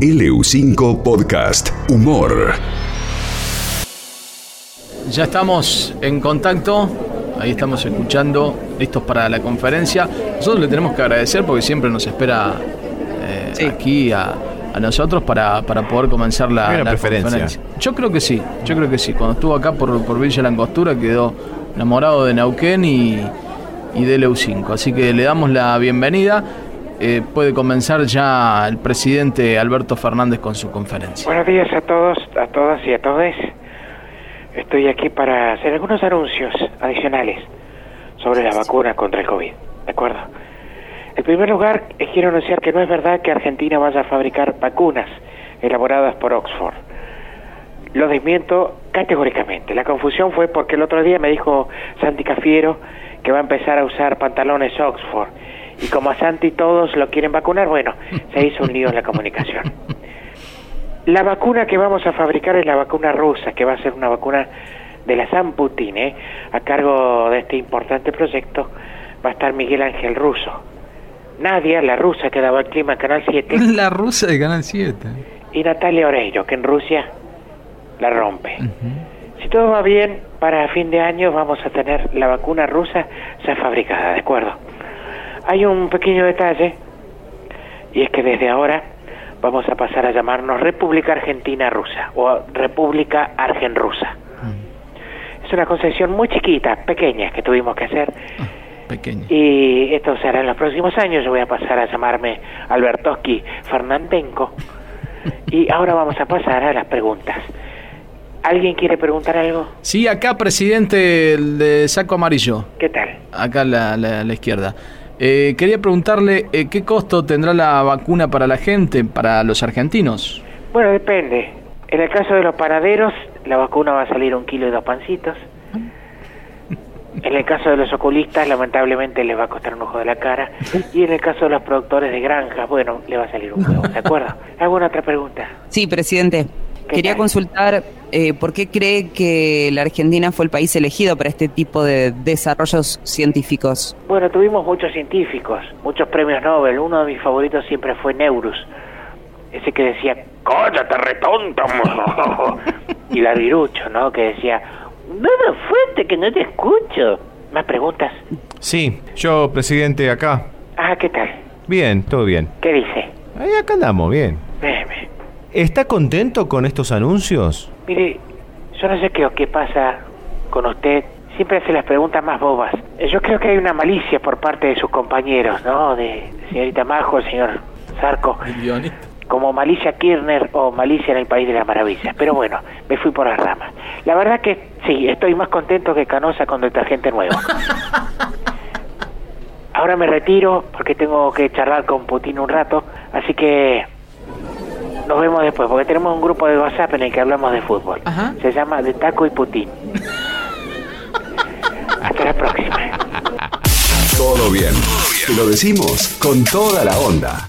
LU5 Podcast Humor. Ya estamos en contacto, ahí estamos escuchando, listos para la conferencia. Nosotros le tenemos que agradecer porque siempre nos espera eh, aquí a, a nosotros para, para poder comenzar la, preferencia. conferencia. Yo creo que sí, yo creo que sí. Cuando estuvo acá por, por Villa La Angostura quedó enamorado de Neuquén y, y de LEU5. Así que le damos la bienvenida. Eh, puede comenzar ya el presidente Alberto Fernández con su conferencia. Buenos días a todos, a todas y a todos. Estoy aquí para hacer algunos anuncios adicionales sobre la vacuna contra el COVID. ¿De acuerdo? En primer lugar, eh, quiero anunciar que no es verdad que Argentina vaya a fabricar vacunas elaboradas por Oxford. Lo desmiento categóricamente. La confusión fue porque el otro día me dijo Santi Cafiero que va a empezar a usar pantalones Oxford. Y como a Santi todos lo quieren vacunar, bueno, se hizo un lío en la comunicación. La vacuna que vamos a fabricar es la vacuna rusa, que va a ser una vacuna de la San Putin, ¿eh? A cargo de este importante proyecto va a estar Miguel Ángel Russo. Nadia, la rusa que daba el clima en Canal 7, La rusa de Canal 7. y Natalia Oreiro, que en Rusia la rompe. Si todo va bien, para fin de año vamos a tener la vacuna rusa ya fabricada, ¿de acuerdo? Hay un pequeño detalle, y es que desde ahora vamos a pasar a llamarnos República Argentina Rusa o República Argen-Rusa. Es una concesión muy chiquita, pequeña, que tuvimos que hacer. Pequeño. Y esto será en los próximos años. Yo voy a pasar a llamarme Albertoski Fernandenko. Y ahora vamos a pasar a las preguntas. ¿Alguien quiere preguntar algo? Sí, acá presidente el de saco amarillo. ¿Qué tal? acá a la, la- a la izquierda. Eh, quería preguntarle eh, qué costo tendrá la vacuna para la gente, para los argentinos. Bueno, depende. En el caso de los panaderos, la vacuna va a salir un kilo y dos pancitos. En el caso de los oculistas, lamentablemente les va a costar un ojo de la cara. Y en el caso de los productores de granjas, bueno, le va a salir un huevo, ¿de acuerdo? ¿Alguna otra pregunta? Sí, presidente. ¿Qué Quería tal? consultar eh, por qué cree que la Argentina fue el país elegido para este tipo de desarrollos científicos. Bueno, tuvimos muchos científicos, muchos premios Nobel. Uno de mis favoritos siempre fue Neurus. Ese que decía, ¡cállate, retonto! y Larvirucho, ¿no? Que decía, ¡Nada fuerte que no te escucho! ¿Más preguntas? Sí, yo, presidente, acá. Ah, ¿qué tal? Bien, todo bien. ¿Qué dice? Ahí acá andamos, bien. ¿Está contento con estos anuncios? Mire, yo no sé qué, qué pasa con usted. Siempre hace las preguntas más bobas. Eh, Yo creo que hay una malicia por parte de sus compañeros, ¿no? De señorita Majo, el señor Zarco. como Malicia Kirchner o Malicia en el País de las Maravillas. Pero bueno, me fui por las ramas. La verdad que sí, estoy más contento que Canosa con detergente nuevo. Ahora me retiro porque tengo que charlar con Putin un rato, así que nos vemos después, porque tenemos un grupo de WhatsApp en el que hablamos de fútbol. Ajá. Se llama De Taco y Putin. Hasta la próxima. Todo bien. Te lo decimos con toda la onda.